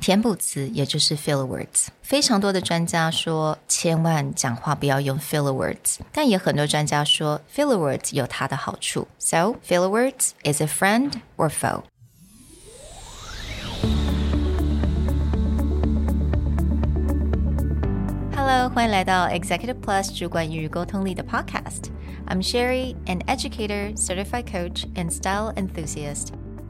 填补词也就是 filler words。非常多的专家说，千万讲话不要用 filler words，但也很多专家说 filler words 有它的好处。So filler words is a friend or foe. Hello，欢迎来到 Executive Plus 主管与沟通力的 Podcast。I'm Sherry, an educator, certified coach, and style enthusiast.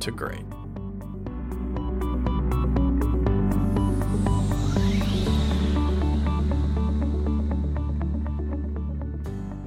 to great.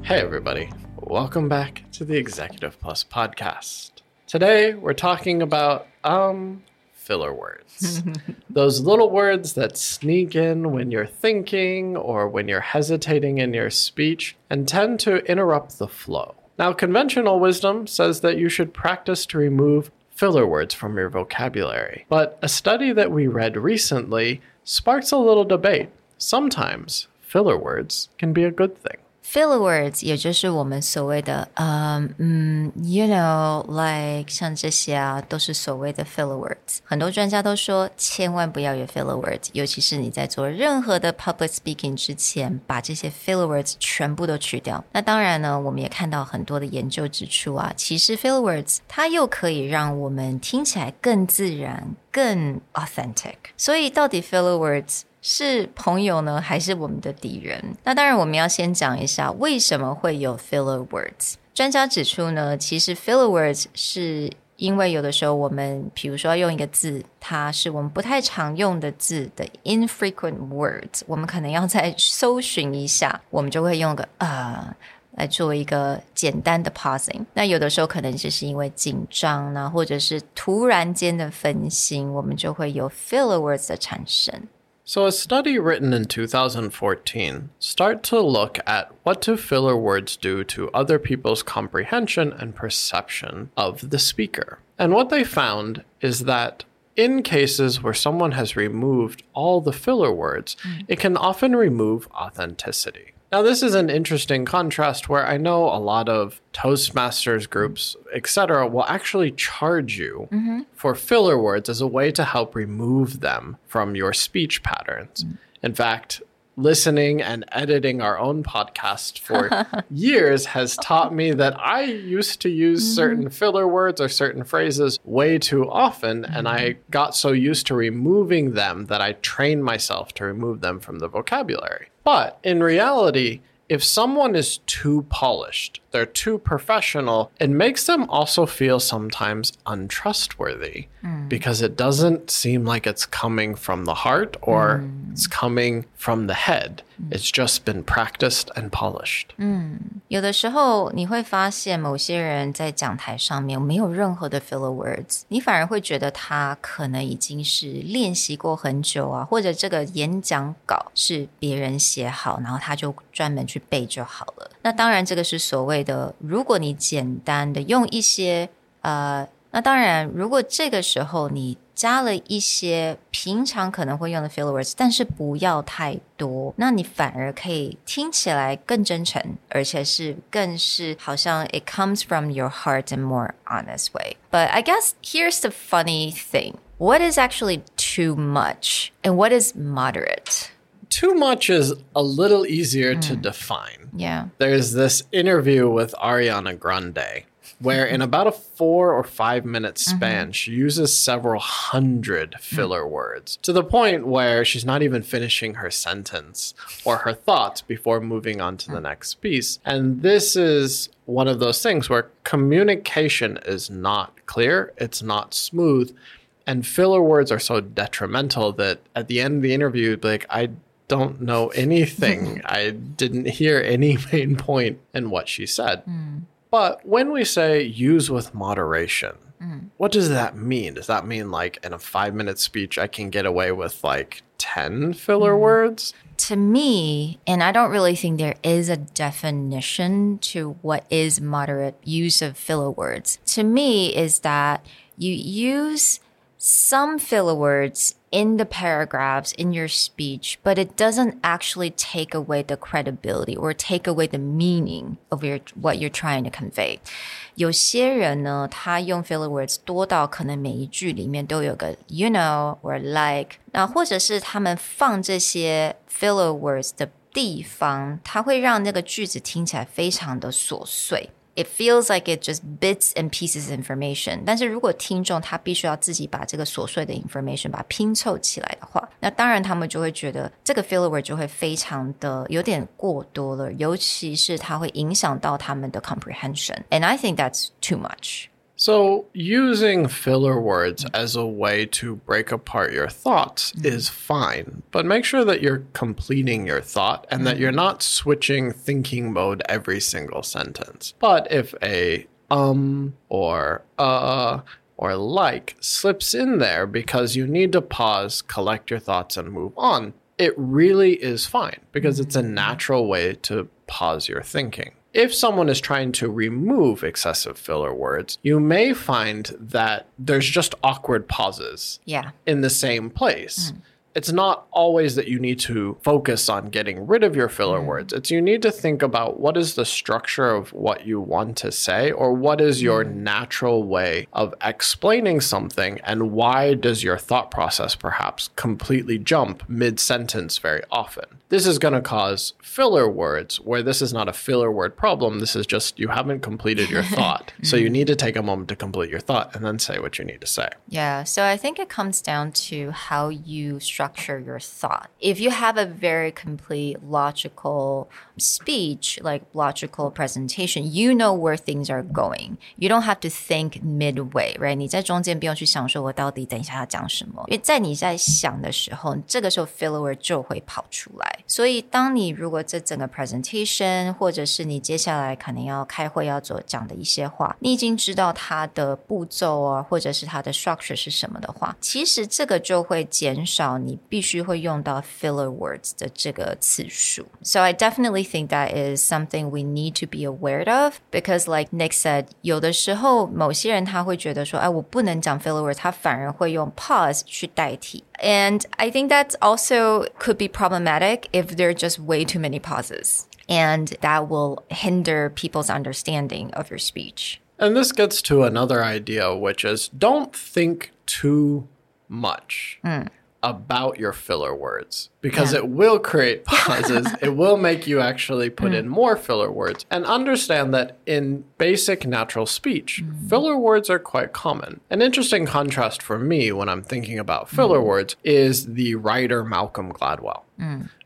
Hey, everybody. Welcome back to the Executive Plus podcast. Today, we're talking about, um, filler words. Those little words that sneak in when you're thinking or when you're hesitating in your speech and tend to interrupt the flow. Now, conventional wisdom says that you should practice to remove filler words from your vocabulary. But a study that we read recently sparks a little debate. Sometimes filler words can be a good thing. Filler words，也就是我们所谓的，嗯嗯，you know，like 像这些啊，都是所谓的 filler words。很多专家都说，千万不要有 filler words，尤其是你在做任何的 public speaking 之前，把这些 filler words 全部都去掉。那当然呢，我们也看到很多的研究指出啊，其实 filler words 它又可以让我们听起来更自然、更 authentic。所以，到底 filler words 是朋友呢，还是我们的敌人？那当然，我们要先讲一下为什么会有 filler words。专家指出呢，其实 filler words 是因为有的时候我们，比如说要用一个字，它是我们不太常用的字的 infrequent words，我们可能要再搜寻一下，我们就会用个呃。来做一个简单的 pausing，那有的时候可能只是因为紧张呢，或者是突然间的分心，我们就会有 filler words 的产生。So, a study written in 2014 started to look at what do filler words do to other people's comprehension and perception of the speaker. And what they found is that in cases where someone has removed all the filler words, mm. it can often remove authenticity. Now, this is an interesting contrast where I know a lot of Toastmasters groups, etc., will actually charge you mm-hmm. for filler words as a way to help remove them from your speech patterns. Mm. In fact, listening and editing our own podcast for years has taught me that I used to use mm-hmm. certain filler words or certain phrases way too often. Mm-hmm. And I mm-hmm. got so used to removing them that I trained myself to remove them from the vocabulary. But in reality, if someone is too polished, they're too professional, it makes them also feel sometimes untrustworthy mm. because it doesn't seem like it's coming from the heart or mm. it's coming from the head. It's just been practiced and polished. 嗯，有的时候你会发现某些人在讲台上面没有任何的 filler words，你反而会觉得他可能已经是练习过很久啊，或者这个演讲稿是别人写好，然后他就专门去背就好了。那当然，这个是所谓的，如果你简单的用一些呃，那当然，如果这个时候你加了一些平常可能会用的 filler words，但是不要太多，那你反而可以听起来更真诚，而且是更是好像 it comes from your heart and more honest way. But I guess here's the funny thing: what is actually too much, and what is moderate? Too much is a little easier mm. to define. Yeah. There's this interview with Ariana Grande where in about a four or five minute mm-hmm. span, mm-hmm. she uses several hundred filler mm-hmm. words to the point where she's not even finishing her sentence or her thoughts before moving on to mm-hmm. the next piece. And this is one of those things where communication is not clear, it's not smooth. And filler words are so detrimental that at the end of the interview, like, I don't know anything. I didn't hear any main point in what she said. Mm. But when we say use with moderation, mm-hmm. what does that mean? Does that mean like in a five minute speech, I can get away with like 10 filler mm-hmm. words? to me, and I don't really think there is a definition to what is moderate use of filler words. To me, is that you use some filler words in the paragraphs in your speech, but it doesn't actually take away the credibility or take away the meaning of your what you're trying to convey. 有些人呢，他用 filler words 多到可能每一句里面都有个 you know or like，那或者是他们放这些 filler words 的地方，它会让那个句子听起来非常的琐碎。 it feels like it just bits and pieces information。但是如果听众他必须要自己把这个琐碎的 information 把它拼凑起来的话，那当然他们就会觉得这个 filler word 就会非常的有点过多了，尤其是它会影响到他们的 comprehension。And I think that's too much. So, using filler words as a way to break apart your thoughts is fine, but make sure that you're completing your thought and that you're not switching thinking mode every single sentence. But if a um or uh or like slips in there because you need to pause, collect your thoughts, and move on, it really is fine because it's a natural way to pause your thinking if someone is trying to remove excessive filler words, you may find that there's just awkward pauses Yeah. in the same place. Mm. It's not always that you need to focus on getting rid of your filler mm. words. It's you need to think about what is the structure of what you want to say or what is your mm. natural way of explaining something and why does your thought process perhaps completely jump mid sentence very often. This is going to cause filler words where this is not a filler word problem. This is just you haven't completed your thought. so you mm. need to take a moment to complete your thought and then say what you need to say. Yeah, so I think it comes down to how you structure your thought. If you have a very complete logical speech, like logical presentation, you know where things are going. You don't have to think midway, right? 你在中间不用去想说我到底等一下要讲什么，因为在你在想的时候，这个时候 filler word 就会跑出来。所以当你如果这整个 presentation，或者是你接下来可能要开会要做讲的一些话，你已经知道它的步骤啊，或者是它的 structure 是什么的话，其实这个就会减少你 必须会用到 filler words 的这个次数。So I definitely think that is something we need to be aware of because like Nick said，有的时候某些人他会觉得说，哎，我不能讲 filler words，他反而会用 pause 去代替。And I think that also could be problematic if there are just way too many pauses. And that will hinder people's understanding of your speech. And this gets to another idea, which is don't think too much about your filler words because Yeah. it will create pauses. it will make you actually put mm. in more filler words. And understand that in basic natural speech, mm. filler words are quite common. An interesting contrast for me when I'm thinking about filler mm. words is the writer Malcolm Gladwell.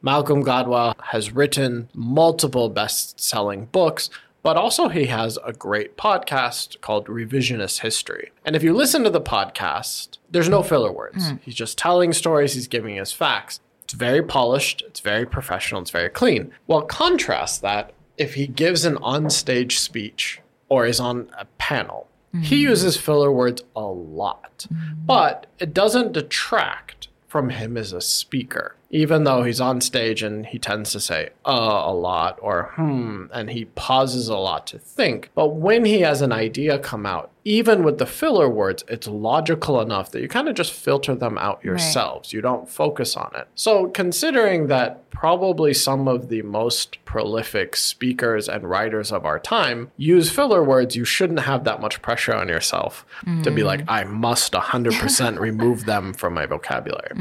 Malcolm Gladwell has written multiple best selling books, but also he has a great podcast called Revisionist History. And if you listen to the podcast, there's no filler words. Hmm. He's just telling stories, he's giving us facts. It's very polished, it's very professional, it's very clean. Well, contrast that if he gives an onstage speech or is on a panel. He hmm. uses filler words a lot, hmm. but it doesn't detract from him as a speaker. Even though he's on stage and he tends to say uh a lot or hmm, and he pauses a lot to think. But when he has an idea come out, even with the filler words, it's logical enough that you kind of just filter them out yourselves. You don't focus on it. So, considering that probably some of the most prolific speakers and writers of our time use filler words, you shouldn't have that much pressure on yourself to be like, I must 100% remove them from my vocabulary.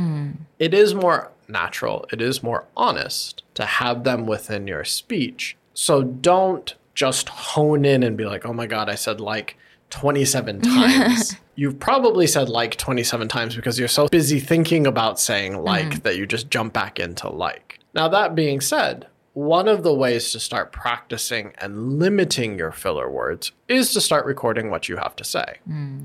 It is more natural, it is more honest to have them within your speech. So don't just hone in and be like, oh my God, I said like 27 times. You've probably said like 27 times because you're so busy thinking about saying like mm-hmm. that you just jump back into like. Now, that being said, one of the ways to start practicing and limiting your filler words is to start recording what you have to say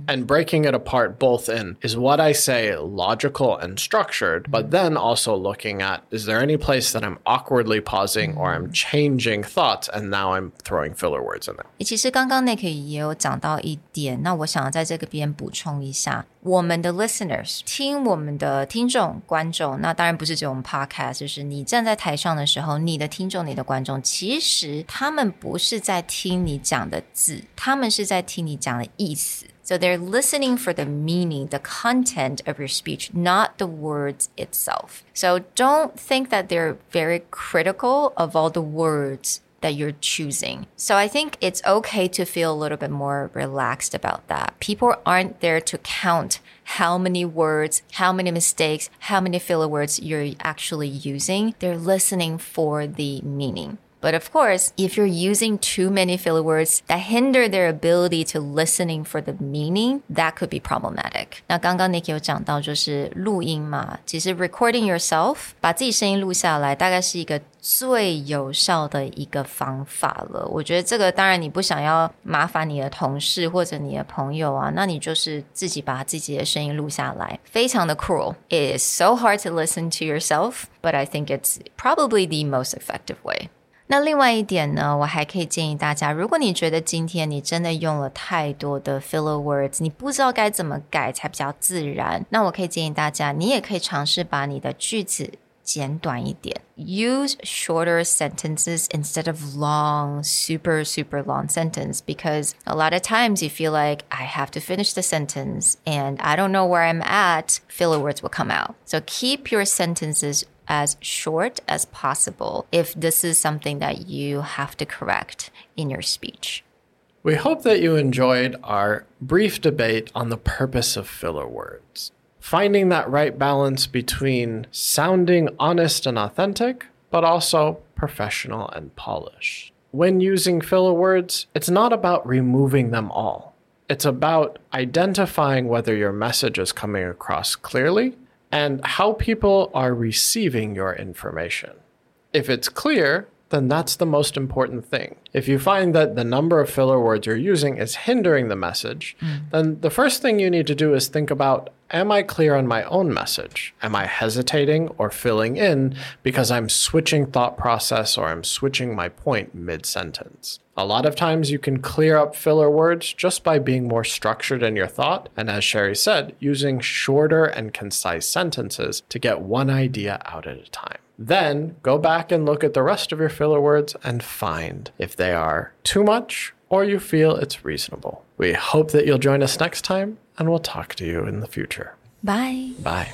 and breaking it apart both in is what I say logical and structured, but then also looking at is there any place that I'm awkwardly pausing or I'm changing thoughts and now I'm throwing filler words in there. 诶其实刚刚 Nick 也有讲到一点，那我想在这个边补充一下， 我们的 listeners 听我们的听众观众，那当然不是只有我们 podcast，就是你站在台上的时候，你的听众、你的观众，其实他们不是在听你讲的字，他们是在听你讲的意思。So they're listening for the meaning, the content of your speech, not the words itself. So don't think that they're very critical of all the words that you're choosing. So I think it's okay to feel a little bit more relaxed about that. People aren't there to count how many words, how many mistakes, how many filler words you're actually using. They're listening for the meaning. But of course, if you're using too many filler words that hinder their ability to listening for the meaning, that could be problematic. 那刚刚 Nick 有讲到就是录音嘛，其实 recording yourself 把自己声音录下来，大概是一个最有效的一个方法了。我觉得这个当然你不想要麻烦你的同事或者你的朋友啊，那你就是自己把自己的声音录下来，非常的 cruel. It is so hard to listen to yourself, but I think it's probably the most effective way. 那另外一点呢，我还可以建议大家，如果你觉得今天你真的用了太多的 filler words，你不知道该怎么改才比较自然，那我可以建议大家，你也可以尝试把你的句子简短一点，use shorter sentences instead of long, super super long sentence because a lot of times you feel like I have to finish the sentence and I don't know where I'm at, filler words will come out. So keep your sentences as short as possible if this is something that you have to correct in your speech. We hope that you enjoyed our brief debate on the purpose of filler words. Finding that right balance between sounding honest and authentic, but also professional and polished. When using filler words, it's not about removing them all. It's about identifying whether your message is coming across clearly and how people are receiving your information. If it's clear, then that's the most important thing. If you find that the number of filler words you're using is hindering the message, mm. then the first thing you need to do is think about Am I clear on my own message? Am I hesitating or filling in because I'm switching thought process or I'm switching my point mid sentence? A lot of times you can clear up filler words just by being more structured in your thought, and as Sherry said, using shorter and concise sentences to get one idea out at a time. Then go back and look at the rest of your filler words and find if they are too much or you feel it's reasonable. We hope that you'll join us next time, and we'll talk to you in the future. Bye. Bye.